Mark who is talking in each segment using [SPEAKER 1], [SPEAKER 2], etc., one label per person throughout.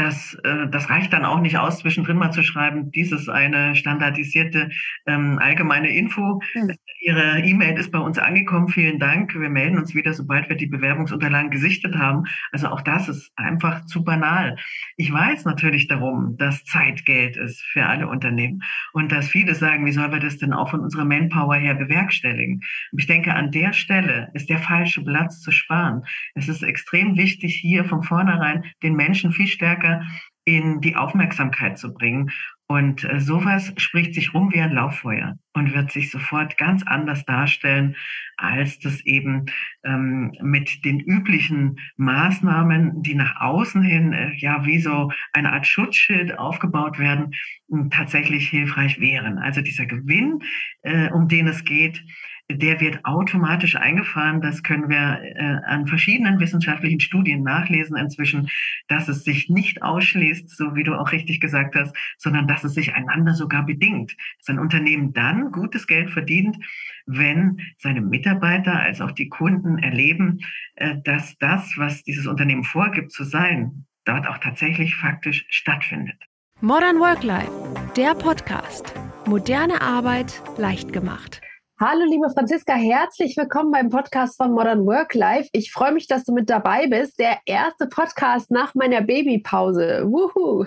[SPEAKER 1] das, äh, das reicht dann auch nicht aus, zwischendrin mal zu schreiben, dies ist eine standardisierte ähm, allgemeine Info. Mhm. Ihre E-Mail ist bei uns angekommen, vielen Dank. Wir melden uns wieder, sobald wir die Bewerbungsunterlagen gesichtet haben. Also auch das ist einfach zu banal. Ich weiß natürlich darum, dass Zeit Geld ist für alle Unternehmen und dass viele sagen, wie sollen wir das denn auch von unserer Manpower her bewerkstelligen? ich denke, an der Stelle ist der falsche Platz zu sparen. Es ist extrem wichtig, hier von vornherein den Menschen viel stärker in die Aufmerksamkeit zu bringen. Und äh, sowas spricht sich rum wie ein Lauffeuer und wird sich sofort ganz anders darstellen, als das eben ähm, mit den üblichen Maßnahmen, die nach außen hin äh, ja wie so eine Art Schutzschild aufgebaut werden, tatsächlich hilfreich wären. Also dieser Gewinn, äh, um den es geht, der wird automatisch eingefahren. Das können wir äh, an verschiedenen wissenschaftlichen Studien nachlesen inzwischen, dass es sich nicht ausschließt, so wie du auch richtig gesagt hast, sondern dass es sich einander sogar bedingt. Dass ein Unternehmen dann gutes Geld verdient, wenn seine Mitarbeiter als auch die Kunden erleben, äh, dass das, was dieses Unternehmen vorgibt zu sein, dort auch tatsächlich faktisch stattfindet.
[SPEAKER 2] Modern Work Life, der Podcast. Moderne Arbeit leicht gemacht.
[SPEAKER 3] Hallo, liebe Franziska, herzlich willkommen beim Podcast von Modern Work Life. Ich freue mich, dass du mit dabei bist. Der erste Podcast nach meiner Babypause. Wuhu!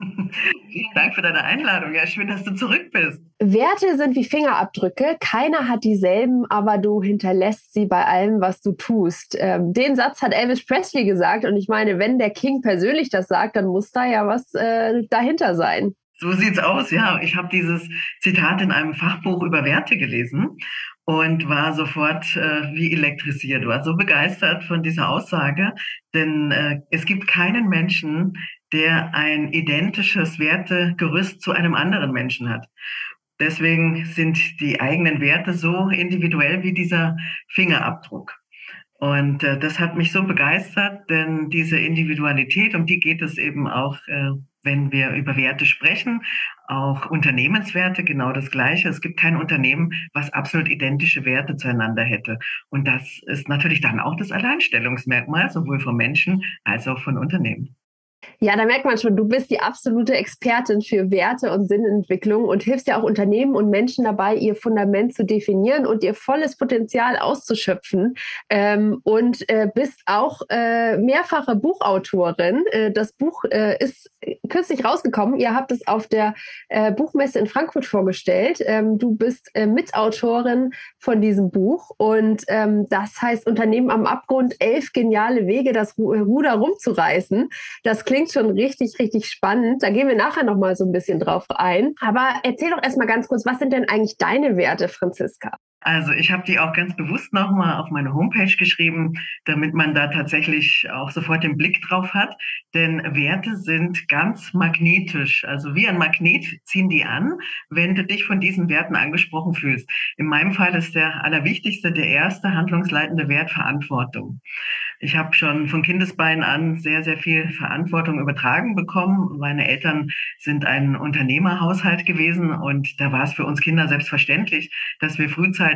[SPEAKER 1] Vielen Dank für deine Einladung. Ja, schön, dass du zurück bist.
[SPEAKER 3] Werte sind wie Fingerabdrücke. Keiner hat dieselben, aber du hinterlässt sie bei allem, was du tust. Ähm, den Satz hat Elvis Presley gesagt. Und ich meine, wenn der King persönlich das sagt, dann muss da ja was äh, dahinter sein.
[SPEAKER 1] So sieht's aus, ja. Ich habe dieses Zitat in einem Fachbuch über Werte gelesen und war sofort äh, wie elektrisiert, war so begeistert von dieser Aussage, denn äh, es gibt keinen Menschen, der ein identisches Wertegerüst zu einem anderen Menschen hat. Deswegen sind die eigenen Werte so individuell wie dieser Fingerabdruck. Und äh, das hat mich so begeistert, denn diese Individualität, um die geht es eben auch äh, wenn wir über Werte sprechen, auch Unternehmenswerte, genau das Gleiche. Es gibt kein Unternehmen, was absolut identische Werte zueinander hätte. Und das ist natürlich dann auch das Alleinstellungsmerkmal, sowohl von Menschen als auch von Unternehmen.
[SPEAKER 3] Ja, da merkt man schon, du bist die absolute Expertin für Werte und Sinnentwicklung und hilfst ja auch Unternehmen und Menschen dabei, ihr Fundament zu definieren und ihr volles Potenzial auszuschöpfen. Ähm, und äh, bist auch äh, mehrfache Buchautorin. Äh, das Buch äh, ist kürzlich rausgekommen. Ihr habt es auf der äh, Buchmesse in Frankfurt vorgestellt. Ähm, du bist äh, Mitautorin von diesem Buch und ähm, das heißt Unternehmen am Abgrund, elf geniale Wege, das Ruder rumzureißen. Das klingt schon richtig, richtig spannend. Da gehen wir nachher nochmal so ein bisschen drauf ein. Aber erzähl doch erstmal ganz kurz, was sind denn eigentlich deine Werte, Franziska?
[SPEAKER 1] Also ich habe die auch ganz bewusst nochmal auf meine Homepage geschrieben, damit man da tatsächlich auch sofort den Blick drauf hat. Denn Werte sind ganz magnetisch. Also wie ein Magnet ziehen die an, wenn du dich von diesen Werten angesprochen fühlst. In meinem Fall ist der allerwichtigste, der erste handlungsleitende Wert Verantwortung. Ich habe schon von Kindesbeinen an sehr, sehr viel Verantwortung übertragen bekommen. Meine Eltern sind ein Unternehmerhaushalt gewesen und da war es für uns Kinder selbstverständlich, dass wir frühzeitig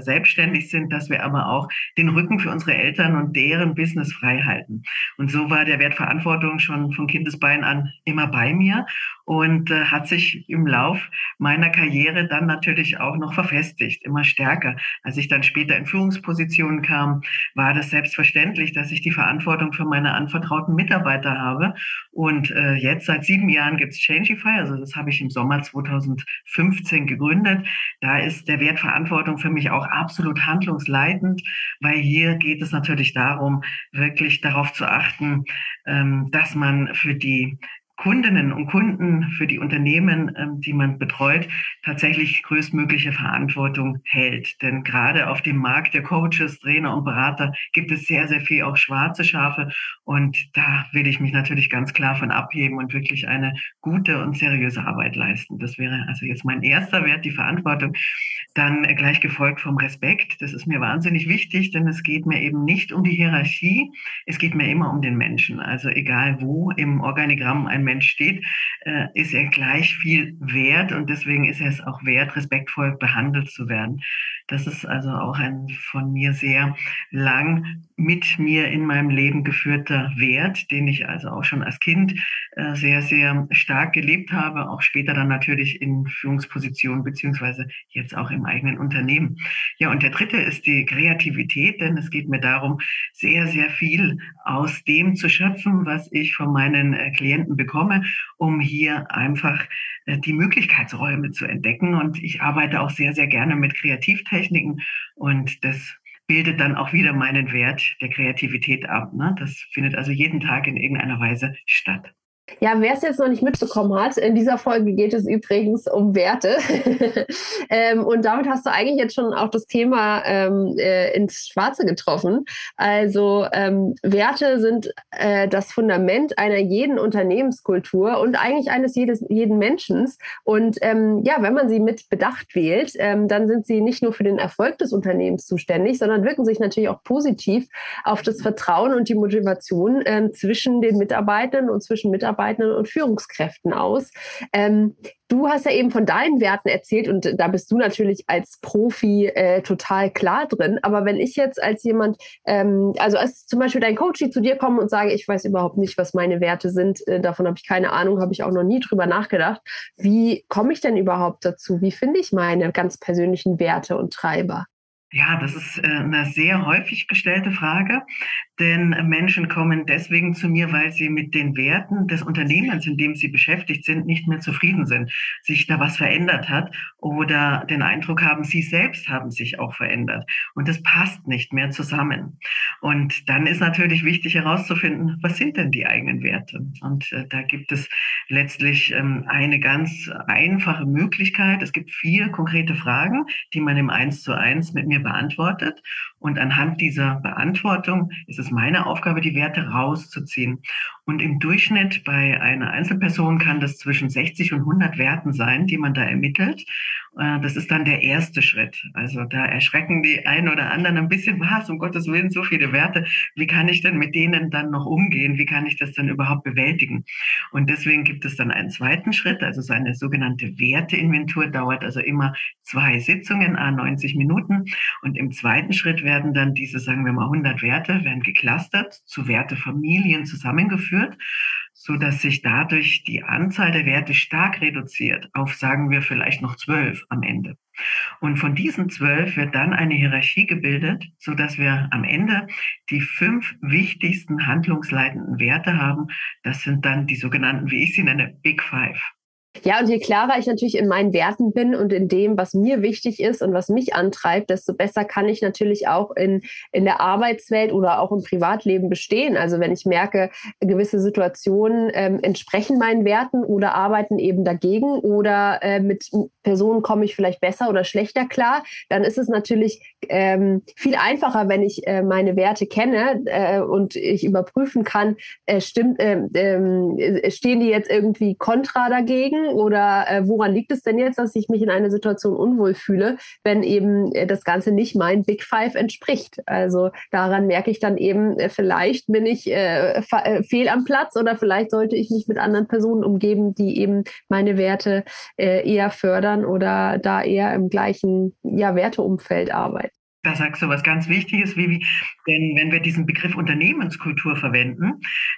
[SPEAKER 1] selbstständig sind, dass wir aber auch den Rücken für unsere Eltern und deren Business frei halten. Und so war der Wert Verantwortung schon von Kindesbeinen an immer bei mir und äh, hat sich im Lauf meiner Karriere dann natürlich auch noch verfestigt, immer stärker. Als ich dann später in Führungspositionen kam, war das selbstverständlich dass ich die Verantwortung für meine anvertrauten Mitarbeiter habe. Und äh, jetzt seit sieben Jahren gibt es Changify, also das habe ich im Sommer 2015 gegründet. Da ist der Wert Verantwortung für mich auch absolut handlungsleitend, weil hier geht es natürlich darum, wirklich darauf zu achten, ähm, dass man für die Kundinnen und Kunden, für die Unternehmen, ähm, die man betreut, tatsächlich größtmögliche Verantwortung hält. Denn gerade auf dem Markt der Coaches, Trainer und Berater gibt es sehr, sehr viel auch schwarze Schafe. Und da will ich mich natürlich ganz klar von abheben und wirklich eine gute und seriöse Arbeit leisten. Das wäre also jetzt mein erster Wert, die Verantwortung. Dann gleich gefolgt vom Respekt. Das ist mir wahnsinnig wichtig, denn es geht mir eben nicht um die Hierarchie. Es geht mir immer um den Menschen. Also egal wo im Organigramm ein Mensch steht, äh, ist er gleich viel wert und deswegen ist er es auch wert, respektvoll behandelt zu werden. Das ist also auch ein von mir sehr lang mit mir in meinem Leben geführter Wert, den ich also auch schon als Kind äh, sehr, sehr stark gelebt habe, auch später dann natürlich in Führungspositionen beziehungsweise jetzt auch im eigenen Unternehmen. Ja, und der dritte ist die Kreativität, denn es geht mir darum, sehr, sehr viel aus dem zu schöpfen, was ich von meinen äh, Klienten bekomme, um hier einfach äh, die Möglichkeitsräume zu entdecken. Und ich arbeite auch sehr, sehr gerne mit Kreativtechniken und das bildet dann auch wieder meinen Wert der Kreativität ab. Ne? Das findet also jeden Tag in irgendeiner Weise statt.
[SPEAKER 3] Ja, wer es jetzt noch nicht mitbekommen hat, in dieser Folge geht es übrigens um Werte. ähm, und damit hast du eigentlich jetzt schon auch das Thema ähm, äh, ins Schwarze getroffen. Also ähm, Werte sind äh, das Fundament einer jeden Unternehmenskultur und eigentlich eines jedes, jeden Menschen. Und ähm, ja, wenn man sie mit Bedacht wählt, ähm, dann sind sie nicht nur für den Erfolg des Unternehmens zuständig, sondern wirken sich natürlich auch positiv auf das Vertrauen und die Motivation äh, zwischen den Mitarbeitern und zwischen Mitarbeitern Mitarbeitenden und Führungskräften aus. Ähm, du hast ja eben von deinen Werten erzählt und da bist du natürlich als Profi äh, total klar drin. Aber wenn ich jetzt als jemand, ähm, also als zum Beispiel dein Coach zu dir komme und sage, ich weiß überhaupt nicht, was meine Werte sind, äh, davon habe ich keine Ahnung, habe ich auch noch nie drüber nachgedacht. Wie komme ich denn überhaupt dazu? Wie finde ich meine ganz persönlichen Werte und Treiber?
[SPEAKER 1] Ja, das ist äh, eine sehr häufig gestellte Frage, denn Menschen kommen deswegen zu mir, weil sie mit den Werten des Unternehmens, in dem sie beschäftigt sind, nicht mehr zufrieden sind, sich da was verändert hat oder den Eindruck haben, sie selbst haben sich auch verändert und das passt nicht mehr zusammen. Und dann ist natürlich wichtig herauszufinden, was sind denn die eigenen Werte? Und äh, da gibt es letztlich ähm, eine ganz einfache Möglichkeit. Es gibt vier konkrete Fragen, die man im Eins zu eins mit mir beantwortet. Und anhand dieser Beantwortung ist es meine Aufgabe, die Werte rauszuziehen. Und im Durchschnitt bei einer Einzelperson kann das zwischen 60 und 100 Werten sein, die man da ermittelt. Äh, das ist dann der erste Schritt. Also da erschrecken die einen oder anderen ein bisschen, was, um Gottes Willen, so viele Werte. Wie kann ich denn mit denen dann noch umgehen? Wie kann ich das dann überhaupt bewältigen? Und deswegen gibt es dann einen zweiten Schritt, also so eine sogenannte Werteinventur dauert also immer zwei Sitzungen, a 90 Minuten. Und im zweiten Schritt werden dann diese, sagen wir mal, 100 Werte, werden geklustert, zu Wertefamilien zusammengeführt so dass sich dadurch die Anzahl der Werte stark reduziert auf, sagen wir, vielleicht noch zwölf am Ende. Und von diesen zwölf wird dann eine Hierarchie gebildet, so dass wir am Ende die fünf wichtigsten handlungsleitenden Werte haben. Das sind dann die sogenannten, wie ich sie nenne, Big Five.
[SPEAKER 3] Ja, und je klarer ich natürlich in meinen Werten bin und in dem, was mir wichtig ist und was mich antreibt, desto besser kann ich natürlich auch in, in der Arbeitswelt oder auch im Privatleben bestehen. Also wenn ich merke, gewisse Situationen ähm, entsprechen meinen Werten oder arbeiten eben dagegen oder äh, mit Personen komme ich vielleicht besser oder schlechter klar, dann ist es natürlich ähm, viel einfacher, wenn ich äh, meine Werte kenne äh, und ich überprüfen kann, äh, stimmt, ähm, äh, stehen die jetzt irgendwie kontra dagegen oder äh, woran liegt es denn jetzt, dass ich mich in einer Situation unwohl fühle, wenn eben äh, das Ganze nicht mein Big Five entspricht? Also daran merke ich dann eben, äh, vielleicht bin ich äh, äh, fehl am Platz oder vielleicht sollte ich mich mit anderen Personen umgeben, die eben meine Werte äh, eher fördern oder da eher im gleichen ja, Werteumfeld arbeiten.
[SPEAKER 1] Da sagst du was ganz Wichtiges, Vivi. Denn wenn wir diesen Begriff Unternehmenskultur verwenden,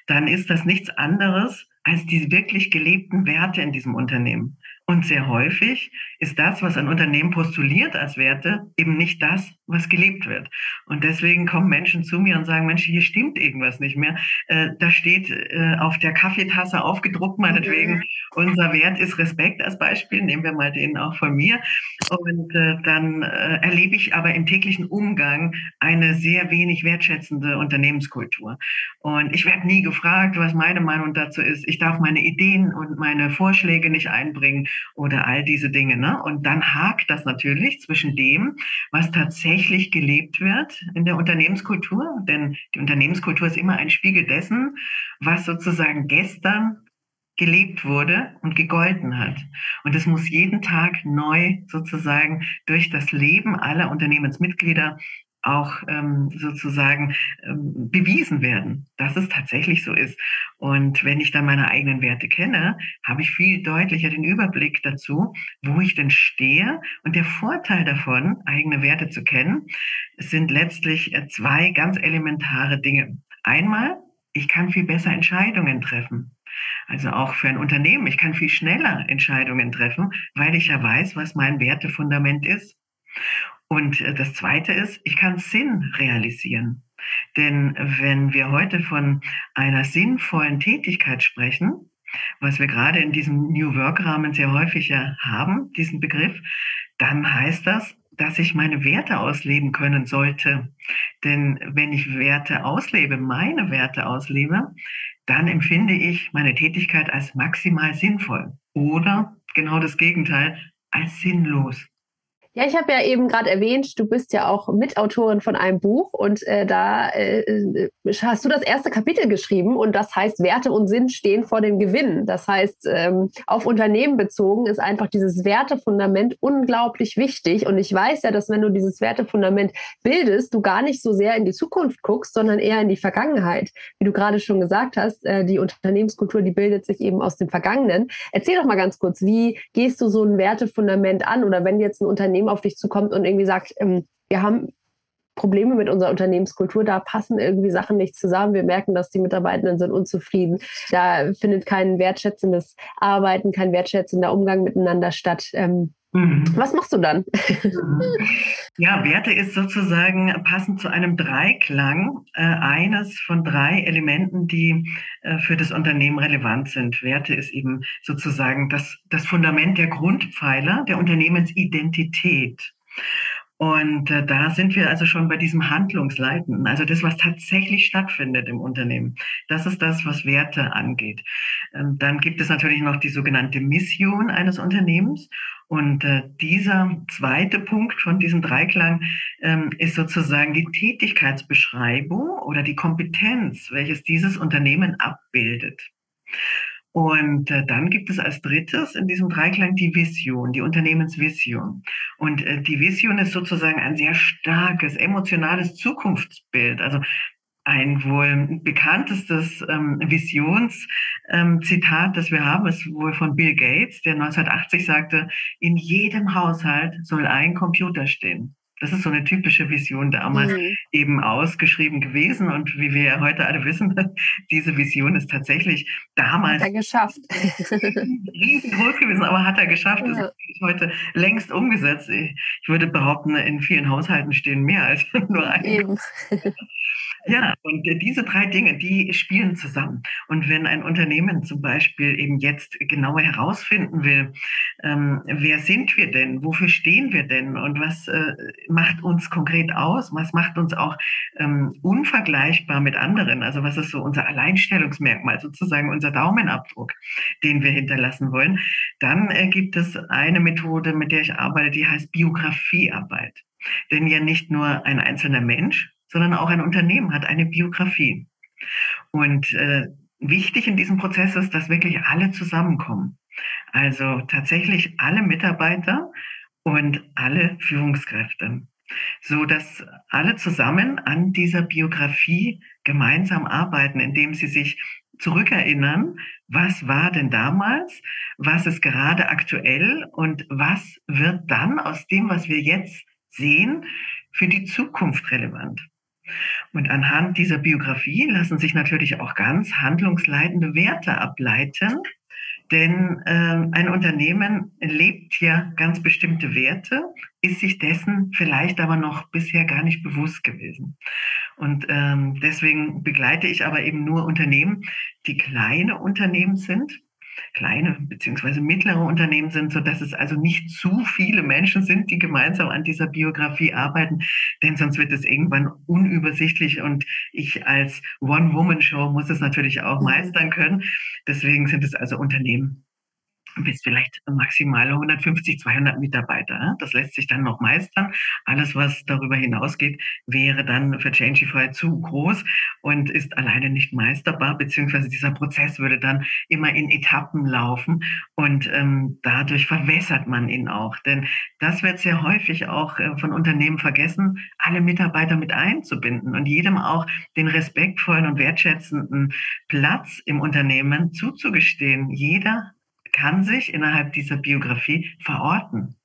[SPEAKER 1] dann ist das nichts anderes als die wirklich gelebten Werte in diesem Unternehmen. Und sehr häufig ist das, was ein Unternehmen postuliert als Werte, eben nicht das, was gelebt wird. Und deswegen kommen Menschen zu mir und sagen, Mensch, hier stimmt irgendwas nicht mehr. Äh, da steht äh, auf der Kaffeetasse aufgedruckt, meinetwegen, mhm. unser Wert ist Respekt als Beispiel. Nehmen wir mal den auch von mir. Und äh, dann äh, erlebe ich aber im täglichen Umgang eine sehr wenig wertschätzende Unternehmenskultur. Und ich werde nie gefragt, was meine Meinung dazu ist. Ich darf meine Ideen und meine Vorschläge nicht einbringen oder all diese Dinge. Ne? Und dann hakt das natürlich zwischen dem, was tatsächlich gelebt wird in der Unternehmenskultur, denn die Unternehmenskultur ist immer ein Spiegel dessen, was sozusagen gestern gelebt wurde und gegolten hat. Und es muss jeden Tag neu sozusagen durch das Leben aller Unternehmensmitglieder auch ähm, sozusagen ähm, bewiesen werden, dass es tatsächlich so ist. Und wenn ich dann meine eigenen Werte kenne, habe ich viel deutlicher den Überblick dazu, wo ich denn stehe. Und der Vorteil davon, eigene Werte zu kennen, sind letztlich äh, zwei ganz elementare Dinge. Einmal, ich kann viel besser Entscheidungen treffen. Also auch für ein Unternehmen, ich kann viel schneller Entscheidungen treffen, weil ich ja weiß, was mein Wertefundament ist. Und äh, das Zweite ist, ich kann Sinn realisieren. Denn wenn wir heute von einer sinnvollen Tätigkeit sprechen, was wir gerade in diesem New Work-Rahmen sehr häufig ja haben, diesen Begriff, dann heißt das, dass ich meine Werte ausleben können sollte. Denn wenn ich Werte auslebe, meine Werte auslebe, dann empfinde ich meine Tätigkeit als maximal sinnvoll oder genau das Gegenteil, als sinnlos.
[SPEAKER 3] Ja, ich habe ja eben gerade erwähnt, du bist ja auch Mitautorin von einem Buch und äh, da äh, äh, hast du das erste Kapitel geschrieben und das heißt, Werte und Sinn stehen vor dem Gewinn. Das heißt, ähm, auf Unternehmen bezogen ist einfach dieses Wertefundament unglaublich wichtig und ich weiß ja, dass wenn du dieses Wertefundament bildest, du gar nicht so sehr in die Zukunft guckst, sondern eher in die Vergangenheit. Wie du gerade schon gesagt hast, äh, die Unternehmenskultur, die bildet sich eben aus dem Vergangenen. Erzähl doch mal ganz kurz, wie gehst du so ein Wertefundament an oder wenn jetzt ein Unternehmen Auf dich zukommt und irgendwie sagt, ähm, wir haben Probleme mit unserer Unternehmenskultur, da passen irgendwie Sachen nicht zusammen. Wir merken, dass die Mitarbeitenden sind unzufrieden. Da findet kein wertschätzendes Arbeiten, kein wertschätzender Umgang miteinander statt. Ähm, mhm. Was machst du dann?
[SPEAKER 1] Mhm. Ja, Werte ist sozusagen passend zu einem Dreiklang äh, eines von drei Elementen, die äh, für das Unternehmen relevant sind. Werte ist eben sozusagen das, das Fundament der Grundpfeiler der Unternehmensidentität. Und äh, da sind wir also schon bei diesem Handlungsleiten, also das, was tatsächlich stattfindet im Unternehmen. Das ist das, was Werte angeht. Ähm, dann gibt es natürlich noch die sogenannte Mission eines Unternehmens. Und äh, dieser zweite Punkt von diesem Dreiklang ähm, ist sozusagen die Tätigkeitsbeschreibung oder die Kompetenz, welches dieses Unternehmen abbildet. Und äh, dann gibt es als drittes in diesem Dreiklang die Vision, die Unternehmensvision. Und äh, die Vision ist sozusagen ein sehr starkes, emotionales Zukunftsbild. Also ein wohl bekanntestes ähm, Visionszitat, ähm, das wir haben, ist wohl von Bill Gates, der 1980 sagte, in jedem Haushalt soll ein Computer stehen. Das ist so eine typische Vision damals mhm. eben ausgeschrieben gewesen. Und wie wir ja heute alle wissen, diese Vision ist tatsächlich damals
[SPEAKER 3] hat er geschafft.
[SPEAKER 1] riesengroß gewesen, aber hat er geschafft. Ja. Das ist heute längst umgesetzt. Ich würde behaupten, in vielen Haushalten stehen mehr als nur ein. Eben. Ja, und diese drei Dinge, die spielen zusammen. Und wenn ein Unternehmen zum Beispiel eben jetzt genauer herausfinden will, ähm, wer sind wir denn, wofür stehen wir denn? Und was äh, macht uns konkret aus, was macht uns auch ähm, unvergleichbar mit anderen, also was ist so unser Alleinstellungsmerkmal, sozusagen unser Daumenabdruck, den wir hinterlassen wollen, dann äh, gibt es eine Methode, mit der ich arbeite, die heißt Biografiearbeit. Denn ja nicht nur ein einzelner Mensch, sondern auch ein Unternehmen hat eine Biografie. Und äh, wichtig in diesem Prozess ist, dass wirklich alle zusammenkommen. Also tatsächlich alle Mitarbeiter und alle Führungskräfte, so dass alle zusammen an dieser Biografie gemeinsam arbeiten, indem sie sich zurückerinnern, was war denn damals, was ist gerade aktuell und was wird dann aus dem, was wir jetzt sehen, für die Zukunft relevant. Und anhand dieser Biografie lassen sich natürlich auch ganz handlungsleitende Werte ableiten, denn äh, ein Unternehmen lebt ja ganz bestimmte Werte, ist sich dessen vielleicht aber noch bisher gar nicht bewusst gewesen. Und ähm, deswegen begleite ich aber eben nur Unternehmen, die kleine Unternehmen sind, kleine beziehungsweise mittlere Unternehmen sind, so dass es also nicht zu viele Menschen sind, die gemeinsam an dieser Biografie arbeiten, denn sonst wird es irgendwann unübersichtlich und ich als One-Woman-Show muss es natürlich auch mhm. meistern können. Deswegen sind es also Unternehmen bis vielleicht maximal 150, 200 Mitarbeiter. Das lässt sich dann noch meistern. Alles, was darüber hinausgeht, wäre dann für Changify zu groß und ist alleine nicht meisterbar, beziehungsweise dieser Prozess würde dann immer in Etappen laufen und ähm, dadurch verwässert man ihn auch. Denn das wird sehr häufig auch äh, von Unternehmen vergessen, alle Mitarbeiter mit einzubinden und jedem auch den respektvollen und wertschätzenden Platz im Unternehmen zuzugestehen. Jeder kann sich innerhalb dieser Biografie verorten.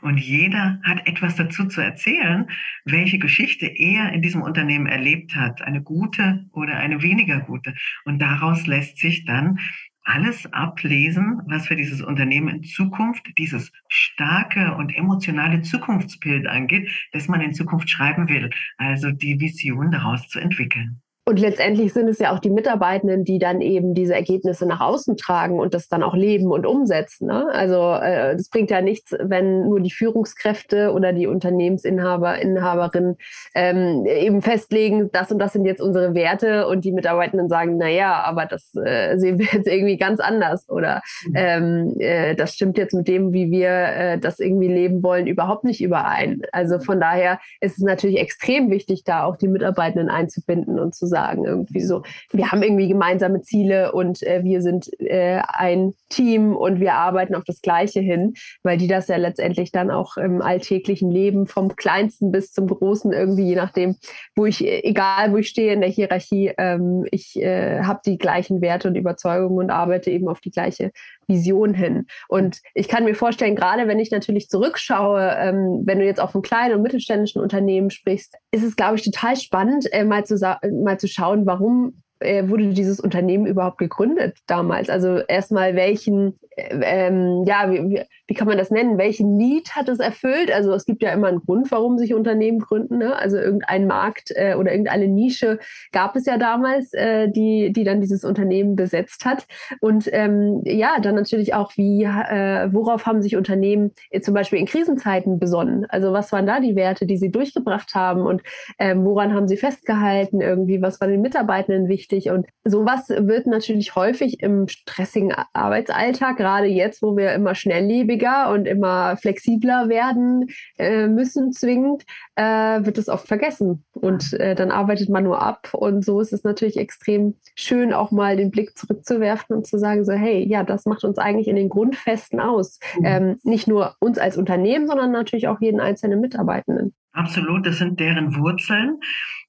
[SPEAKER 1] Und jeder hat etwas dazu zu erzählen, welche Geschichte er in diesem Unternehmen erlebt hat, eine gute oder eine weniger gute. Und daraus lässt sich dann alles ablesen, was für dieses Unternehmen in Zukunft, dieses starke und emotionale Zukunftsbild angeht, das man in Zukunft schreiben will. Also die Vision daraus zu entwickeln.
[SPEAKER 3] Und letztendlich sind es ja auch die Mitarbeitenden, die dann eben diese Ergebnisse nach außen tragen und das dann auch leben und umsetzen. Ne? Also äh, das bringt ja nichts, wenn nur die Führungskräfte oder die Unternehmensinhaber, Inhaberinnen ähm, eben festlegen, das und das sind jetzt unsere Werte und die Mitarbeitenden sagen, na ja, aber das äh, sehen wir jetzt irgendwie ganz anders oder mhm. ähm, äh, das stimmt jetzt mit dem, wie wir äh, das irgendwie leben wollen, überhaupt nicht überein. Also von daher ist es natürlich extrem wichtig, da auch die Mitarbeitenden einzubinden und zu sagen. Irgendwie so, wir haben irgendwie gemeinsame Ziele und äh, wir sind äh, ein Team und wir arbeiten auf das Gleiche hin, weil die das ja letztendlich dann auch im alltäglichen Leben vom Kleinsten bis zum Großen irgendwie, je nachdem, wo ich, egal wo ich stehe in der Hierarchie, ähm, ich äh, habe die gleichen Werte und Überzeugungen und arbeite eben auf die gleiche Vision hin. Und ich kann mir vorstellen, gerade wenn ich natürlich zurückschaue, ähm, wenn du jetzt auf einem kleinen und mittelständischen Unternehmen sprichst, ist es, glaube ich, total spannend, äh, mal, zu, mal zu schauen, warum äh, wurde dieses Unternehmen überhaupt gegründet damals? Also erstmal welchen, äh, ähm, ja, wie, wie kann man das nennen? Welchen Need hat es erfüllt? Also es gibt ja immer einen Grund, warum sich Unternehmen gründen. Ne? Also irgendein Markt äh, oder irgendeine Nische gab es ja damals, äh, die, die dann dieses Unternehmen besetzt hat. Und ähm, ja, dann natürlich auch, wie, äh, worauf haben sich Unternehmen zum Beispiel in Krisenzeiten besonnen? Also was waren da die Werte, die sie durchgebracht haben und ähm, woran haben sie festgehalten? Irgendwie, was war den Mitarbeitenden wichtig? Und sowas wird natürlich häufig im stressigen Arbeitsalltag, gerade jetzt, wo wir immer schnelllebiger schwieriger und immer flexibler werden äh, müssen, zwingend, äh, wird es oft vergessen. Und äh, dann arbeitet man nur ab. Und so ist es natürlich extrem schön, auch mal den Blick zurückzuwerfen und zu sagen, so, hey, ja, das macht uns eigentlich in den Grundfesten aus. Mhm. Ähm, nicht nur uns als Unternehmen, sondern natürlich auch jeden einzelnen Mitarbeitenden.
[SPEAKER 1] Absolut, das sind deren Wurzeln.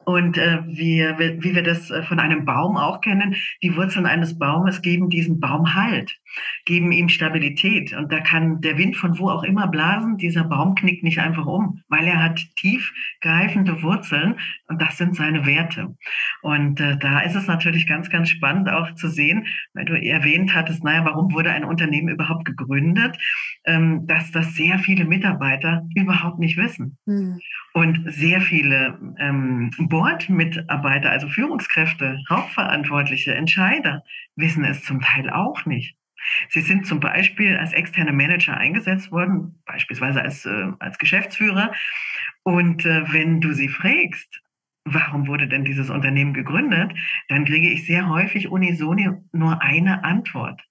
[SPEAKER 1] Und äh, wie, wie wir das äh, von einem Baum auch kennen, die Wurzeln eines Baumes geben diesem Baum Halt, geben ihm Stabilität. Und da kann der Wind von wo auch immer blasen, dieser Baum knickt nicht einfach um, weil er hat tiefgreifende Wurzeln und das sind seine Werte. Und äh, da ist es natürlich ganz, ganz spannend auch zu sehen, weil du erwähnt hattest, naja, warum wurde ein Unternehmen überhaupt gegründet, ähm, dass das sehr viele Mitarbeiter überhaupt nicht wissen. Mhm. Und sehr viele ähm, Bordmitarbeiter, also Führungskräfte, Hauptverantwortliche, Entscheider, wissen es zum Teil auch nicht. Sie sind zum Beispiel als externe Manager eingesetzt worden, beispielsweise als, äh, als Geschäftsführer. Und äh, wenn du sie fragst, warum wurde denn dieses Unternehmen gegründet, dann kriege ich sehr häufig unisono nur eine Antwort.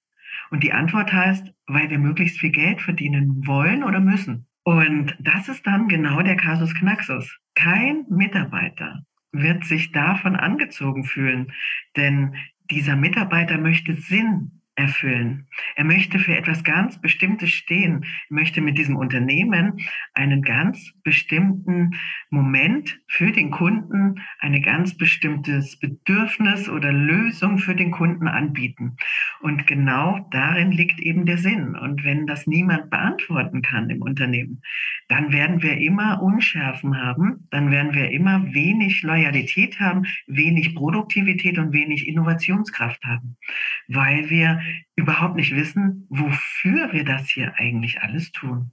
[SPEAKER 1] Und die Antwort heißt, weil wir möglichst viel Geld verdienen wollen oder müssen. Und das ist dann genau der Kasus Knaxus. Kein Mitarbeiter wird sich davon angezogen fühlen, denn dieser Mitarbeiter möchte Sinn erfüllen. Er möchte für etwas ganz Bestimmtes stehen, er möchte mit diesem Unternehmen einen ganz bestimmten Moment für den Kunden, ein ganz bestimmtes Bedürfnis oder Lösung für den Kunden anbieten. Und genau darin liegt eben der Sinn. Und wenn das niemand beantworten kann im Unternehmen, dann werden wir immer Unschärfen haben, dann werden wir immer wenig Loyalität haben, wenig Produktivität und wenig Innovationskraft haben, weil wir überhaupt nicht wissen, wofür wir das hier eigentlich alles tun.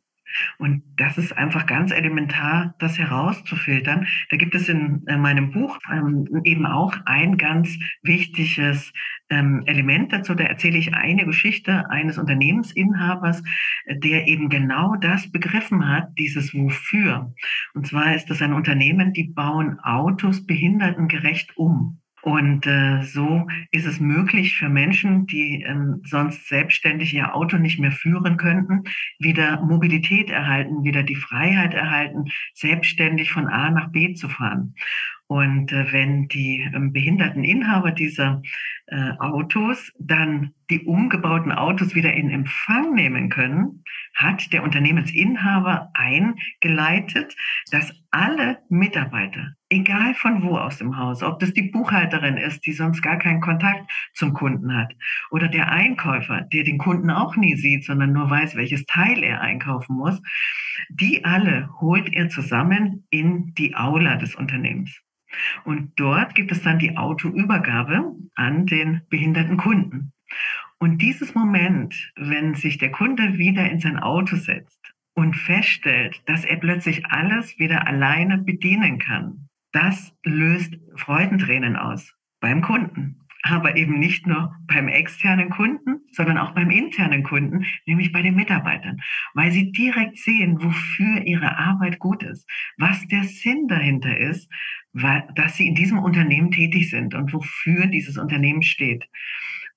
[SPEAKER 1] Und das ist einfach ganz elementar, das herauszufiltern. Da gibt es in äh, meinem Buch ähm, eben auch ein ganz wichtiges ähm, Element dazu. Da erzähle ich eine Geschichte eines Unternehmensinhabers, äh, der eben genau das begriffen hat, dieses Wofür. Und zwar ist das ein Unternehmen, die bauen Autos behindertengerecht um. Und äh, so ist es möglich für Menschen, die ähm, sonst selbstständig ihr Auto nicht mehr führen könnten, wieder Mobilität erhalten, wieder die Freiheit erhalten, selbstständig von A nach B zu fahren. Und äh, wenn die ähm, behinderten Inhaber dieser äh, Autos dann die umgebauten Autos wieder in Empfang nehmen können, hat der Unternehmensinhaber eingeleitet, dass alle Mitarbeiter, egal von wo aus dem Haus, ob das die Buchhalterin ist, die sonst gar keinen Kontakt zum Kunden hat, oder der Einkäufer, der den Kunden auch nie sieht, sondern nur weiß, welches Teil er einkaufen muss, die alle holt er zusammen in die Aula des Unternehmens. Und dort gibt es dann die Autoübergabe an den behinderten Kunden. Und dieses Moment, wenn sich der Kunde wieder in sein Auto setzt und feststellt, dass er plötzlich alles wieder alleine bedienen kann, das löst Freudentränen aus beim Kunden. Aber eben nicht nur beim externen Kunden, sondern auch beim internen Kunden, nämlich bei den Mitarbeitern, weil sie direkt sehen, wofür ihre Arbeit gut ist, was der Sinn dahinter ist, dass sie in diesem Unternehmen tätig sind und wofür dieses Unternehmen steht.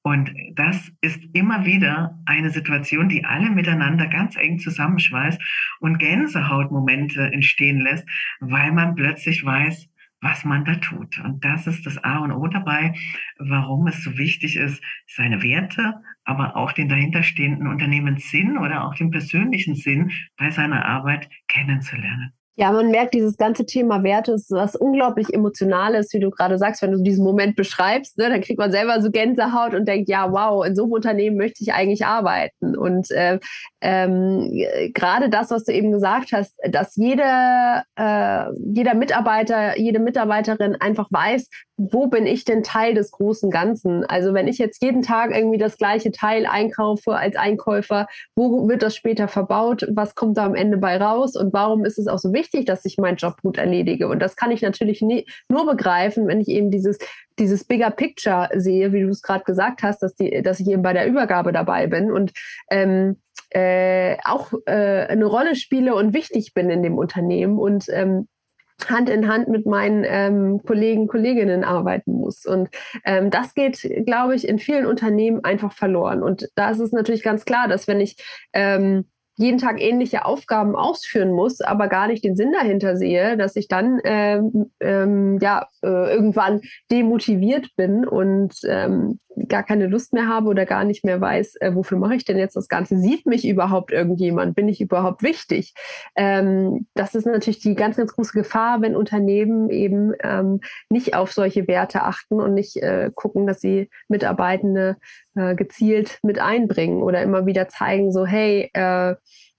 [SPEAKER 1] Und das ist immer wieder eine Situation, die alle miteinander ganz eng zusammenschweißt und Gänsehautmomente entstehen lässt, weil man plötzlich weiß, was man da tut. Und das ist das A und O dabei, warum es so wichtig ist, seine Werte, aber auch den dahinterstehenden Unternehmenssinn oder auch den persönlichen Sinn bei seiner Arbeit kennenzulernen.
[SPEAKER 3] Ja, man merkt, dieses ganze Thema Werte ist was unglaublich Emotionales, wie du gerade sagst, wenn du diesen Moment beschreibst, ne, dann kriegt man selber so Gänsehaut und denkt, ja, wow, in so einem Unternehmen möchte ich eigentlich arbeiten. Und äh, ähm, gerade das, was du eben gesagt hast, dass jeder, äh, jeder Mitarbeiter, jede Mitarbeiterin einfach weiß, wo bin ich denn Teil des großen Ganzen? Also wenn ich jetzt jeden Tag irgendwie das gleiche Teil einkaufe als Einkäufer, wo wird das später verbaut? Was kommt da am Ende bei raus? Und warum ist es auch so wichtig, dass ich meinen Job gut erledige? Und das kann ich natürlich nie, nur begreifen, wenn ich eben dieses dieses Bigger Picture sehe, wie du es gerade gesagt hast, dass, die, dass ich eben bei der Übergabe dabei bin und ähm, äh, auch äh, eine Rolle spiele und wichtig bin in dem Unternehmen und ähm, Hand in Hand mit meinen ähm, Kollegen, Kolleginnen arbeiten muss. Und ähm, das geht, glaube ich, in vielen Unternehmen einfach verloren. Und da ist es natürlich ganz klar, dass wenn ich ähm, jeden Tag ähnliche Aufgaben ausführen muss, aber gar nicht den Sinn dahinter sehe, dass ich dann ähm, ähm, ja äh, irgendwann demotiviert bin und ähm, gar keine Lust mehr habe oder gar nicht mehr weiß, äh, wofür mache ich denn jetzt das Ganze? Sieht mich überhaupt irgendjemand? Bin ich überhaupt wichtig? Ähm, das ist natürlich die ganz, ganz große Gefahr, wenn Unternehmen eben ähm, nicht auf solche Werte achten und nicht äh, gucken, dass sie Mitarbeitende äh, gezielt mit einbringen oder immer wieder zeigen, so hey, äh,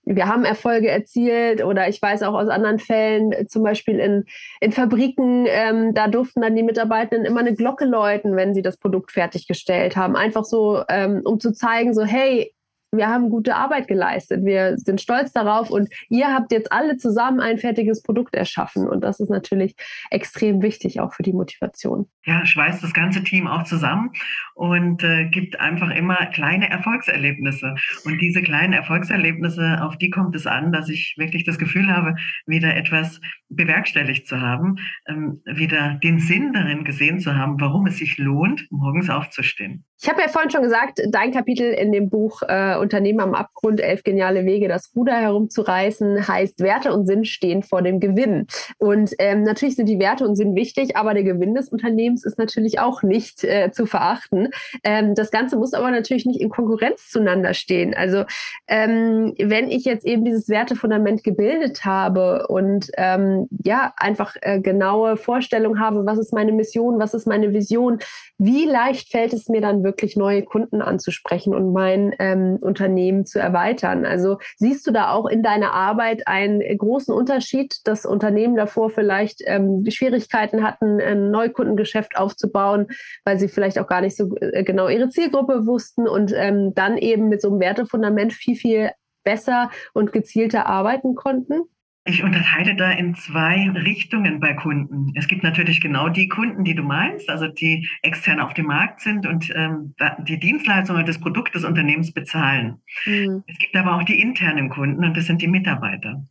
[SPEAKER 3] wir haben Erfolge erzielt oder ich weiß auch aus anderen Fällen, zum Beispiel in, in Fabriken, ähm, da durften dann die Mitarbeitenden immer eine Glocke läuten, wenn sie das Produkt fertiggestellt haben. Einfach so, ähm, um zu zeigen, so hey, wir haben gute Arbeit geleistet, wir sind stolz darauf und ihr habt jetzt alle zusammen ein fertiges Produkt erschaffen. Und das ist natürlich extrem wichtig auch für die Motivation.
[SPEAKER 1] Ja, schweißt das ganze Team auch zusammen und äh, gibt einfach immer kleine Erfolgserlebnisse. Und diese kleinen Erfolgserlebnisse, auf die kommt es an, dass ich wirklich das Gefühl habe, wieder etwas bewerkstelligt zu haben, ähm, wieder den Sinn darin gesehen zu haben, warum es sich lohnt, morgens aufzustehen.
[SPEAKER 3] Ich habe ja vorhin schon gesagt, dein Kapitel in dem Buch äh, Unternehmen am Abgrund, elf geniale Wege, das Ruder herumzureißen, heißt Werte und Sinn stehen vor dem Gewinn. Und ähm, natürlich sind die Werte und Sinn wichtig, aber der Gewinn des Unternehmens ist natürlich auch nicht äh, zu verachten. Ähm, das Ganze muss aber natürlich nicht in Konkurrenz zueinander stehen. Also ähm, wenn ich jetzt eben dieses Wertefundament gebildet habe und ähm, ja einfach äh, genaue Vorstellung habe, was ist meine Mission, was ist meine Vision, wie leicht fällt es mir dann wirklich neue Kunden anzusprechen und mein ähm, Unternehmen zu erweitern. Also siehst du da auch in deiner Arbeit einen großen Unterschied, dass Unternehmen davor vielleicht ähm, Schwierigkeiten hatten, ein Neukundengeschäft aufzubauen, weil sie vielleicht auch gar nicht so äh, genau ihre Zielgruppe wussten und ähm, dann eben mit so einem Wertefundament viel, viel besser und gezielter arbeiten konnten?
[SPEAKER 1] Ich unterteile da in zwei Richtungen bei Kunden. Es gibt natürlich genau die Kunden, die du meinst, also die extern auf dem Markt sind und ähm, die Dienstleistungen oder das Produkt des Unternehmens bezahlen. Mhm. Es gibt aber auch die internen Kunden und das sind die Mitarbeiter.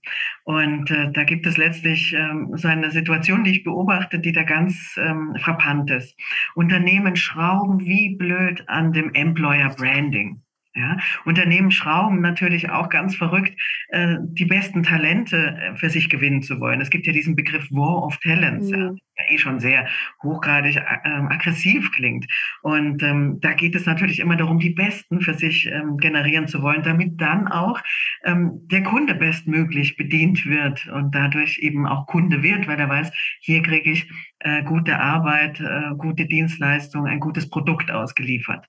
[SPEAKER 1] Und äh, da gibt es letztlich ähm, so eine Situation, die ich beobachte, die da ganz ähm, frappant ist. Unternehmen schrauben wie blöd an dem Employer Branding. Ja, Unternehmen schrauben natürlich auch ganz verrückt, äh, die besten Talente äh, für sich gewinnen zu wollen. Es gibt ja diesen Begriff War of Talents. Mhm. Ja eh schon sehr hochgradig äh, aggressiv klingt. Und ähm, da geht es natürlich immer darum, die Besten für sich ähm, generieren zu wollen, damit dann auch ähm, der Kunde bestmöglich bedient wird und dadurch eben auch Kunde wird, weil er weiß, hier kriege ich äh, gute Arbeit, äh, gute Dienstleistung, ein gutes Produkt ausgeliefert.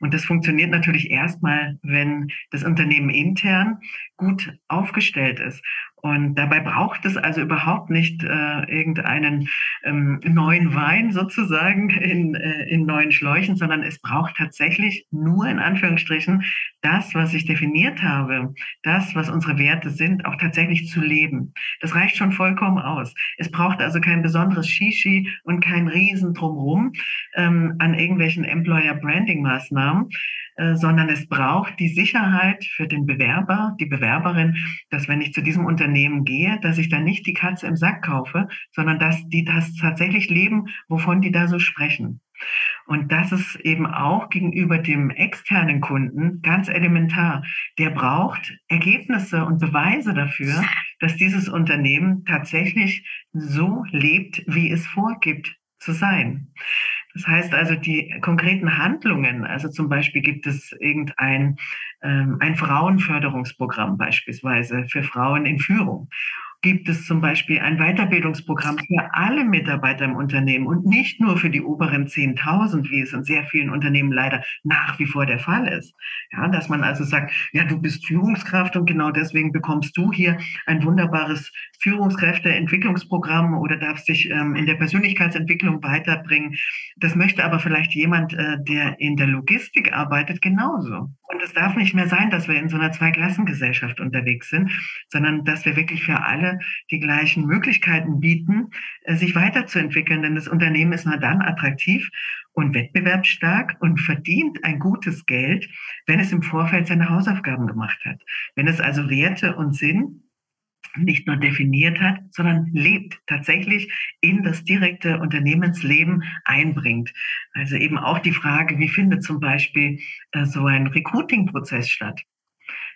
[SPEAKER 1] Und das funktioniert natürlich erstmal, wenn das Unternehmen intern gut aufgestellt ist. Und dabei braucht es also überhaupt nicht äh, irgendeinen ähm, neuen Wein sozusagen in, äh, in neuen Schläuchen, sondern es braucht tatsächlich nur in Anführungsstrichen das, was ich definiert habe, das, was unsere Werte sind, auch tatsächlich zu leben. Das reicht schon vollkommen aus. Es braucht also kein besonderes Shishi und kein Riesen drumherum ähm, an irgendwelchen Employer Branding Maßnahmen, sondern es braucht die Sicherheit für den Bewerber, die Bewerberin, dass wenn ich zu diesem Unternehmen gehe, dass ich dann nicht die Katze im Sack kaufe, sondern dass die das tatsächlich leben, wovon die da so sprechen. Und das ist eben auch gegenüber dem externen Kunden ganz elementar. Der braucht Ergebnisse und Beweise dafür, dass dieses Unternehmen tatsächlich so lebt, wie es vorgibt zu sein. Das heißt also, die konkreten Handlungen, also zum Beispiel gibt es irgendein ähm, ein Frauenförderungsprogramm beispielsweise für Frauen in Führung gibt es zum Beispiel ein Weiterbildungsprogramm für alle Mitarbeiter im Unternehmen und nicht nur für die oberen 10.000, wie es in sehr vielen Unternehmen leider nach wie vor der Fall ist. Ja, dass man also sagt, ja, du bist Führungskraft und genau deswegen bekommst du hier ein wunderbares Führungskräfteentwicklungsprogramm oder darfst dich ähm, in der Persönlichkeitsentwicklung weiterbringen. Das möchte aber vielleicht jemand, äh, der in der Logistik arbeitet, genauso. Und es darf nicht mehr sein, dass wir in so einer Zweiklassengesellschaft unterwegs sind, sondern dass wir wirklich für alle die gleichen Möglichkeiten bieten, äh, sich weiterzuentwickeln. Denn das Unternehmen ist nur dann attraktiv und wettbewerbsstark und verdient ein gutes Geld, wenn es im Vorfeld seine Hausaufgaben gemacht hat. Wenn es also Werte und Sinn nicht nur definiert hat, sondern lebt, tatsächlich in das direkte Unternehmensleben einbringt. Also eben auch die Frage, wie findet zum Beispiel äh, so ein Recruiting-Prozess statt?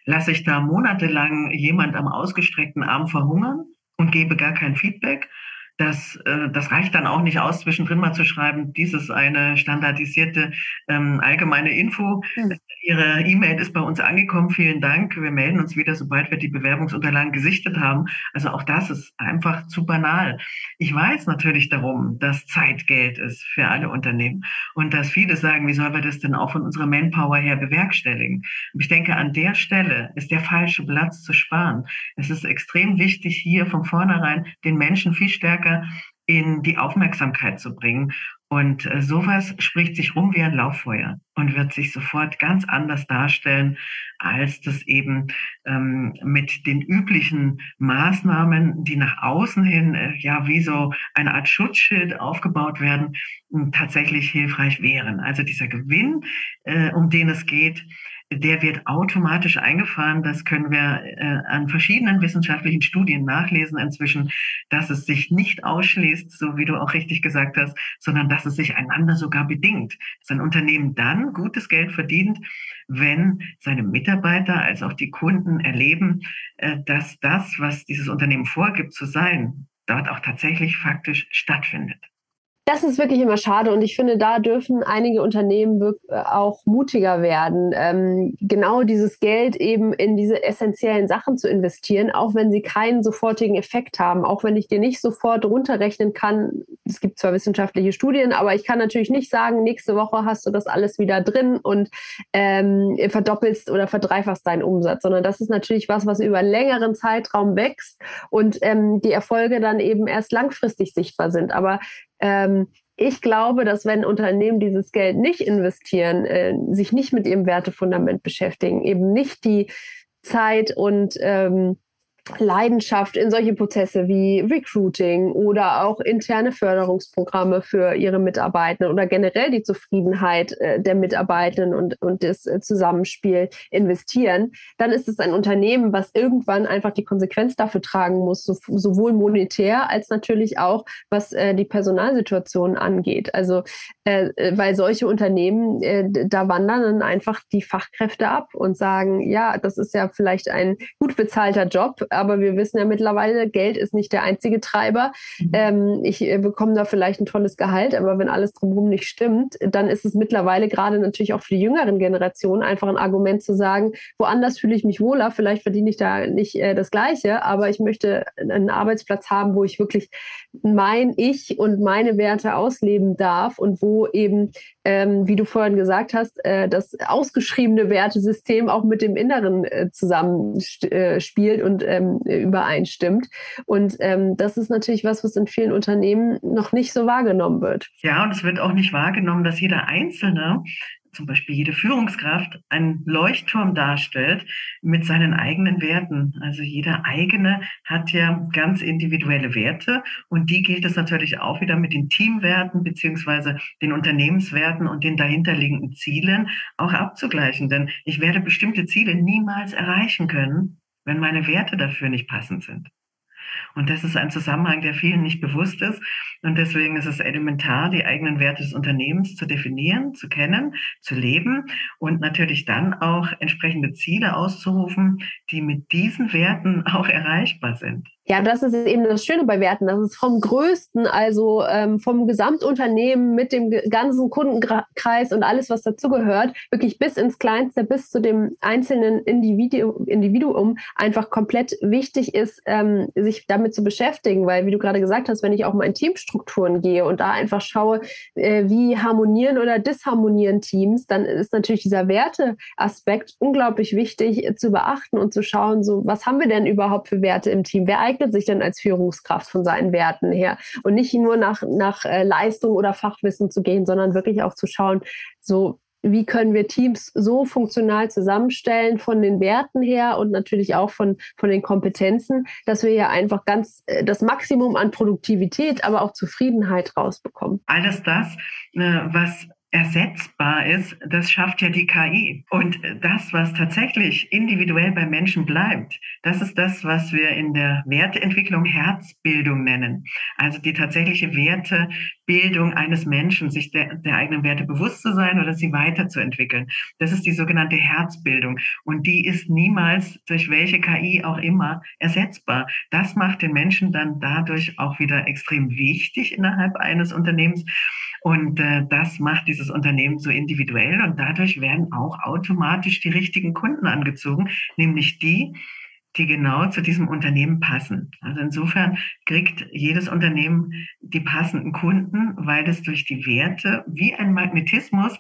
[SPEAKER 1] Lasse ich da monatelang jemand am ausgestreckten Arm verhungern und gebe gar kein Feedback? Das, äh, das reicht dann auch nicht aus, zwischendrin mal zu schreiben, dies ist eine standardisierte ähm, allgemeine Info. Mhm. Ihre E-Mail ist bei uns angekommen. Vielen Dank. Wir melden uns wieder, sobald wir die Bewerbungsunterlagen gesichtet haben. Also auch das ist einfach zu banal. Ich weiß natürlich darum, dass Zeit Geld ist für alle Unternehmen und dass viele sagen, wie sollen wir das denn auch von unserer Manpower her bewerkstelligen? Und ich denke, an der Stelle ist der falsche Platz zu sparen. Es ist extrem wichtig, hier von vornherein den Menschen viel stärker in die Aufmerksamkeit zu bringen und äh, sowas spricht sich rum wie ein Lauffeuer und wird sich sofort ganz anders darstellen, als das eben ähm, mit den üblichen Maßnahmen, die nach außen hin äh, ja wie so eine Art Schutzschild aufgebaut werden, tatsächlich hilfreich wären. Also dieser Gewinn, äh, um den es geht, der wird automatisch eingefahren. Das können wir äh, an verschiedenen wissenschaftlichen Studien nachlesen inzwischen, dass es sich nicht ausschließt, so wie du auch richtig gesagt hast, sondern dass es sich einander sogar bedingt. Dass ein Unternehmen dann gutes Geld verdient, wenn seine Mitarbeiter als auch die Kunden erleben, äh, dass das, was dieses Unternehmen vorgibt zu sein, dort auch tatsächlich faktisch stattfindet.
[SPEAKER 3] Das ist wirklich immer schade und ich finde, da dürfen einige Unternehmen äh, auch mutiger werden, ähm, genau dieses Geld eben in diese essentiellen Sachen zu investieren, auch wenn sie keinen sofortigen Effekt haben, auch wenn ich dir nicht sofort runterrechnen kann. Es gibt zwar wissenschaftliche Studien, aber ich kann natürlich nicht sagen, nächste Woche hast du das alles wieder drin und ähm, verdoppelst oder verdreifachst deinen Umsatz, sondern das ist natürlich was, was über einen längeren Zeitraum wächst und ähm, die Erfolge dann eben erst langfristig sichtbar sind. Aber ähm, ich glaube, dass wenn Unternehmen dieses Geld nicht investieren, äh, sich nicht mit ihrem Wertefundament beschäftigen, eben nicht die Zeit und ähm, Leidenschaft in solche Prozesse wie Recruiting oder auch interne Förderungsprogramme für ihre Mitarbeitenden oder generell die Zufriedenheit äh, der Mitarbeitenden und, und das äh, Zusammenspiel investieren, dann ist es ein Unternehmen, was irgendwann einfach die Konsequenz dafür tragen muss, so, sowohl monetär als natürlich auch, was äh, die Personalsituation angeht. Also, äh, äh weil solche Unternehmen, äh, da wandern dann einfach die Fachkräfte ab und sagen, ja, das ist ja vielleicht ein gut bezahlter Job, aber wir wissen ja mittlerweile, Geld ist nicht der einzige Treiber. Mhm. Ähm, ich äh, bekomme da vielleicht ein tolles Gehalt, aber wenn alles drumherum nicht stimmt, dann ist es mittlerweile gerade natürlich auch für die jüngeren Generationen einfach ein Argument zu sagen, woanders fühle ich mich wohler, vielleicht verdiene ich da nicht äh, das Gleiche, aber ich möchte einen Arbeitsplatz haben, wo ich wirklich mein Ich und meine Werte ausleben darf und wo eben, ähm, wie du vorhin gesagt hast, äh, das ausgeschriebene Wertesystem auch mit dem Inneren äh, zusammenspielt äh, und ähm, übereinstimmt. Und ähm, das ist natürlich was, was in vielen Unternehmen noch nicht so wahrgenommen wird.
[SPEAKER 1] Ja, und es wird auch nicht wahrgenommen, dass jeder Einzelne zum Beispiel jede Führungskraft einen Leuchtturm darstellt mit seinen eigenen Werten. Also jeder eigene hat ja ganz individuelle Werte und die gilt es natürlich auch wieder mit den Teamwerten beziehungsweise den Unternehmenswerten und den dahinterliegenden Zielen auch abzugleichen. Denn ich werde bestimmte Ziele niemals erreichen können, wenn meine Werte dafür nicht passend sind. Und das ist ein Zusammenhang, der vielen nicht bewusst ist. Und deswegen ist es elementar, die eigenen Werte des Unternehmens zu definieren, zu kennen, zu leben und natürlich dann auch entsprechende Ziele auszurufen, die mit diesen Werten auch erreichbar sind.
[SPEAKER 3] Ja, das ist eben das Schöne bei Werten. Das ist vom Größten, also ähm, vom Gesamtunternehmen mit dem ganzen Kundenkreis und alles, was dazugehört, wirklich bis ins Kleinste, bis zu dem einzelnen Individu Individuum einfach komplett wichtig ist, ähm, sich damit zu beschäftigen. Weil, wie du gerade gesagt hast, wenn ich auch mal in Teamstrukturen gehe und da einfach schaue, äh, wie harmonieren oder disharmonieren Teams, dann ist natürlich dieser Werteaspekt unglaublich wichtig äh, zu beachten und zu schauen, so was haben wir denn überhaupt für Werte im Team? Wer eignet sich denn als Führungskraft von seinen Werten her? Und nicht nur nach, nach äh, Leistung oder Fachwissen zu gehen, sondern wirklich auch zu schauen, so wie können wir Teams so funktional zusammenstellen von den Werten her und natürlich auch von, von den Kompetenzen, dass wir ja einfach ganz äh, das Maximum an Produktivität, aber auch Zufriedenheit rausbekommen.
[SPEAKER 1] Alles das, äh, was ersetzbar ist, das schafft ja die KI. Und das, was tatsächlich individuell bei Menschen bleibt, das ist das, was wir in der Werteentwicklung Herzbildung nennen. Also die tatsächliche Wertebildung eines Menschen, sich der, der eigenen Werte bewusst zu sein oder sie weiterzuentwickeln. Das ist die sogenannte Herzbildung. Und die ist niemals durch welche KI auch immer ersetzbar. Das macht den Menschen dann dadurch auch wieder extrem wichtig innerhalb eines Unternehmens. Und äh, das macht dieses Unternehmen so individuell und dadurch werden auch automatisch die richtigen Kunden angezogen, nämlich die, die genau zu diesem Unternehmen passen. Also insofern kriegt jedes Unternehmen die passenden Kunden, weil es durch die Werte wie ein Magnetismus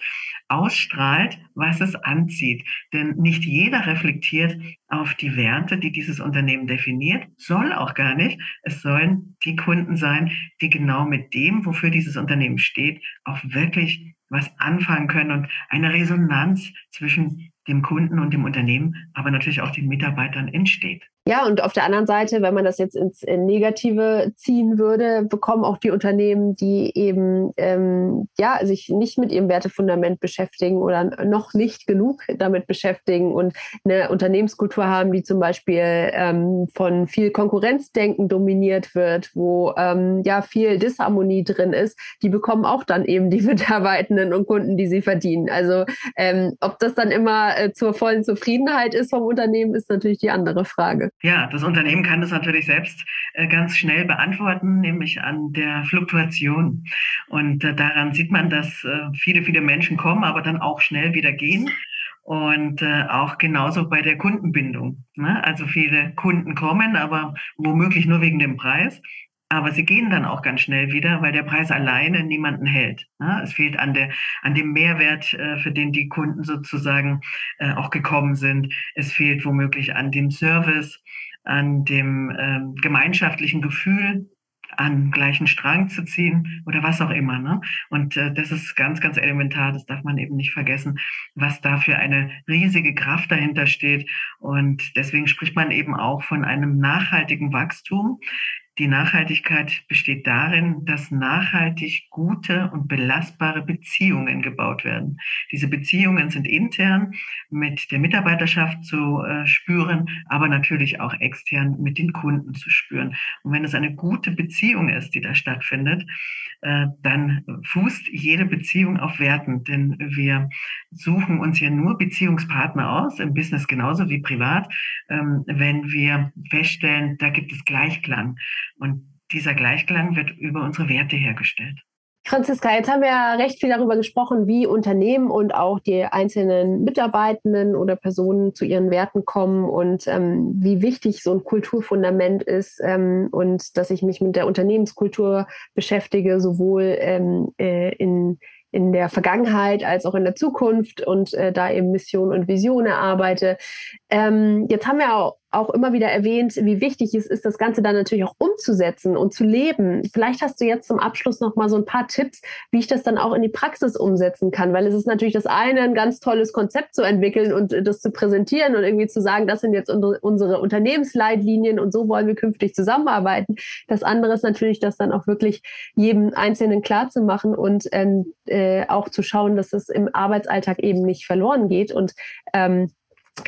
[SPEAKER 1] ausstrahlt, was es anzieht. Denn nicht jeder reflektiert auf die Werte, die dieses Unternehmen definiert, soll auch gar nicht. Es sollen die Kunden sein, die genau mit dem, wofür dieses Unternehmen steht, auch wirklich was anfangen können und eine Resonanz zwischen dem Kunden und dem Unternehmen, aber natürlich auch den Mitarbeitern entsteht.
[SPEAKER 3] Ja, und auf der anderen Seite, wenn man das jetzt ins Negative ziehen würde, bekommen auch die Unternehmen, die eben ähm, ja sich nicht mit ihrem Wertefundament beschäftigen oder noch nicht genug damit beschäftigen und eine Unternehmenskultur haben, die zum Beispiel ähm, von viel Konkurrenzdenken dominiert wird, wo ähm, ja viel Disharmonie drin ist, die bekommen auch dann eben die Mitarbeitenden und Kunden, die sie verdienen. Also ähm, ob das dann immer äh, zur vollen Zufriedenheit ist vom Unternehmen, ist natürlich die andere Frage.
[SPEAKER 1] Ja, das Unternehmen kann das natürlich selbst äh, ganz schnell beantworten, nämlich an der Fluktuation. Und äh, daran sieht man, dass äh, viele, viele Menschen kommen, aber dann auch schnell wieder gehen. Und auch genauso bei der Kundenbindung. Ne? Also viele Kunden kommen, aber womöglich nur wegen dem Preis. Aber sie gehen dann auch ganz schnell wieder, weil der Preis alleine niemanden hält. Ne? Es fehlt an, der, an dem Mehrwert, für den die Kunden sozusagen auch gekommen sind. Es fehlt womöglich an dem Service an dem ähm, gemeinschaftlichen Gefühl, an gleichen Strang zu ziehen oder was auch immer. Ne? Und äh, das ist ganz, ganz elementar. Das darf man eben nicht vergessen, was da für eine riesige Kraft dahinter steht. Und deswegen spricht man eben auch von einem nachhaltigen Wachstum, die Nachhaltigkeit besteht darin, dass nachhaltig gute und belastbare Beziehungen gebaut werden. Diese Beziehungen sind intern mit der Mitarbeiterschaft zu äh, spüren, aber natürlich auch extern mit den Kunden zu spüren. Und wenn es eine gute Beziehung ist, die da stattfindet, äh, dann fußt jede Beziehung auf Werten, denn wir suchen uns ja nur Beziehungspartner aus, im Business genauso wie privat, ähm, wenn wir feststellen, da gibt es Gleichklang. Und dieser Gleichklang wird über unsere Werte hergestellt.
[SPEAKER 3] Franziska, jetzt haben wir ja recht viel darüber gesprochen, wie Unternehmen und auch die einzelnen Mitarbeitenden oder Personen zu ihren Werten kommen und ähm, wie wichtig so ein Kulturfundament ist ähm, und dass ich mich mit der Unternehmenskultur beschäftige, sowohl ähm, äh, in in der Vergangenheit als auch in der Zukunft und äh, da eben Mission und Vision erarbeite. Ähm, jetzt haben wir auch auch immer wieder erwähnt, wie wichtig es ist, das Ganze dann natürlich auch umzusetzen und zu leben. Vielleicht hast du jetzt zum Abschluss noch mal so ein paar Tipps, wie ich das dann auch in die Praxis umsetzen kann, weil es ist natürlich das eine, ein ganz tolles Konzept zu entwickeln und das zu präsentieren und irgendwie zu sagen, das sind jetzt unsere Unternehmensleitlinien und so wollen wir künftig zusammenarbeiten. Das andere ist natürlich, das dann auch wirklich jedem Einzelnen klar zu machen und ähm, äh, auch zu schauen, dass es im Arbeitsalltag eben nicht verloren geht und ähm,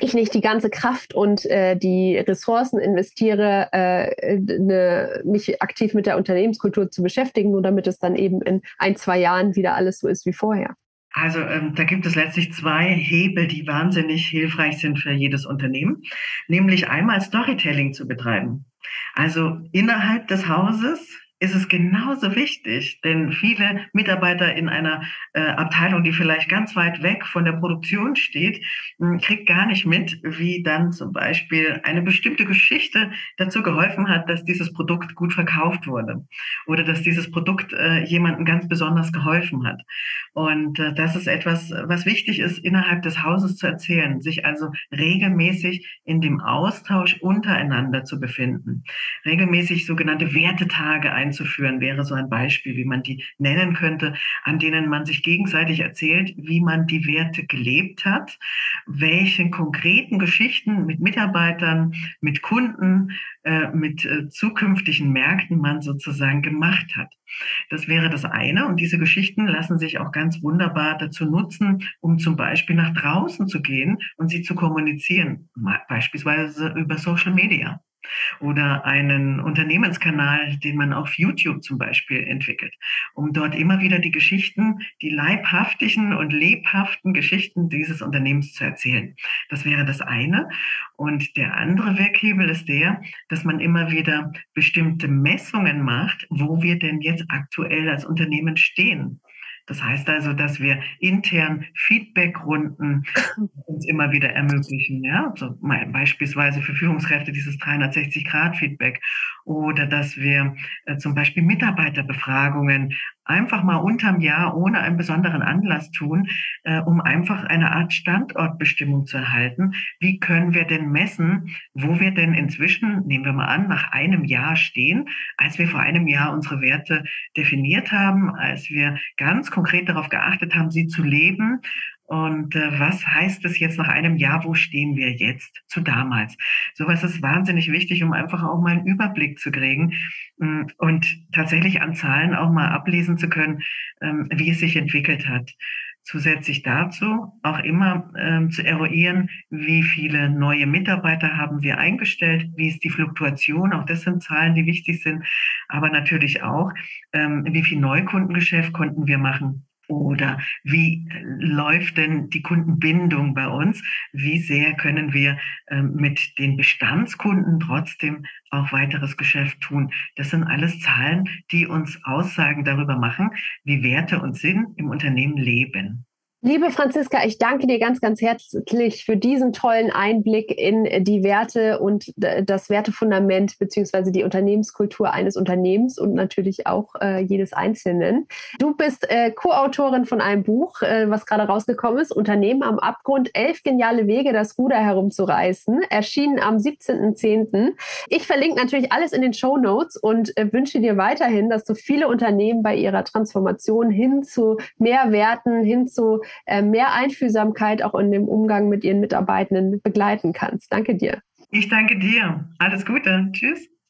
[SPEAKER 3] ich nicht die ganze Kraft und äh, die Ressourcen investiere, äh, ne, mich aktiv mit der Unternehmenskultur zu beschäftigen, nur damit es dann eben in ein, zwei Jahren wieder alles so ist wie vorher.
[SPEAKER 1] Also ähm, da gibt es letztlich zwei Hebel, die wahnsinnig hilfreich sind für jedes Unternehmen, nämlich einmal Storytelling zu betreiben. Also innerhalb des Hauses ist es genauso wichtig, denn viele Mitarbeiter in einer äh, Abteilung, die vielleicht ganz weit weg von der Produktion steht, hm, kriegt gar nicht mit, wie dann zum Beispiel eine bestimmte Geschichte dazu geholfen hat, dass dieses Produkt gut verkauft wurde oder dass dieses Produkt äh, jemandem ganz besonders geholfen hat. Und äh, das ist etwas, was wichtig ist, innerhalb des Hauses zu erzählen, sich also regelmäßig in dem Austausch untereinander zu befinden, regelmäßig sogenannte Wertetage ein einzuführen, wäre so ein Beispiel, wie man die nennen könnte, an denen man sich gegenseitig erzählt, wie man die Werte gelebt hat, welche konkreten Geschichten mit Mitarbeitern, mit Kunden, äh, mit äh, zukünftigen Märkten man sozusagen gemacht hat. Das wäre das eine. Und diese Geschichten lassen sich auch ganz wunderbar dazu nutzen, um zum Beispiel nach draußen zu gehen und sie zu kommunizieren, beispielsweise über Social Media oder einen Unternehmenskanal, den man auf YouTube zum Beispiel entwickelt, um dort immer wieder die Geschichten, die leibhaftigen und lebhaften Geschichten dieses Unternehmens zu erzählen. Das wäre das eine. Und der andere Werkhebel ist der, dass man immer wieder bestimmte Messungen macht, wo wir denn jetzt aktuell als Unternehmen stehen. Das heißt also, dass wir intern Feedbackrunden uns immer wieder ermöglichen. Ja, so beispielsweise für Führungskräfte dieses 360-Grad-Feedback oder dass wir äh, zum Beispiel Mitarbeiterbefragungen einfach mal unterm Jahr ohne einen besonderen Anlass tun, äh, um einfach eine Art Standortbestimmung zu erhalten. Wie können wir denn messen, wo wir denn inzwischen, nehmen wir mal an, nach einem Jahr stehen, als wir vor einem Jahr unsere Werte definiert haben, als wir ganz konkret darauf geachtet haben, sie zu leben und äh, was heißt es jetzt nach einem Jahr? Wo stehen wir jetzt zu damals? Sowas ist wahnsinnig wichtig, um einfach auch mal einen Überblick zu kriegen mm, und tatsächlich an Zahlen auch mal ablesen zu können, ähm, wie es sich entwickelt hat. Zusätzlich dazu auch immer ähm, zu eruieren, wie viele neue Mitarbeiter haben wir eingestellt, wie ist die Fluktuation, auch das sind Zahlen, die wichtig sind, aber natürlich auch, ähm, wie viel Neukundengeschäft konnten wir machen oder wie läuft denn die Kundenbindung bei uns? Wie sehr können wir ähm, mit den Bestandskunden trotzdem auch weiteres Geschäft tun? Das sind alles Zahlen, die uns Aussagen darüber machen, wie Werte und Sinn im Unternehmen leben.
[SPEAKER 3] Liebe Franziska, ich danke dir ganz, ganz herzlich für diesen tollen Einblick in die Werte und das Wertefundament beziehungsweise die Unternehmenskultur eines Unternehmens und natürlich auch äh, jedes Einzelnen. Du bist äh, Co-Autorin von einem Buch, äh, was gerade rausgekommen ist, Unternehmen am Abgrund, elf geniale Wege, das Ruder herumzureißen, erschienen am 17.10. Ich verlinke natürlich alles in den Show Notes und äh, wünsche dir weiterhin, dass du viele Unternehmen bei ihrer Transformation hin zu mehr Werten, hin zu äh, mehr Einfühlsamkeit auch in dem Umgang mit ihren Mitarbeitenden begleiten kannst. Danke dir.
[SPEAKER 1] Ich danke dir. Alles Gute. Tschüss.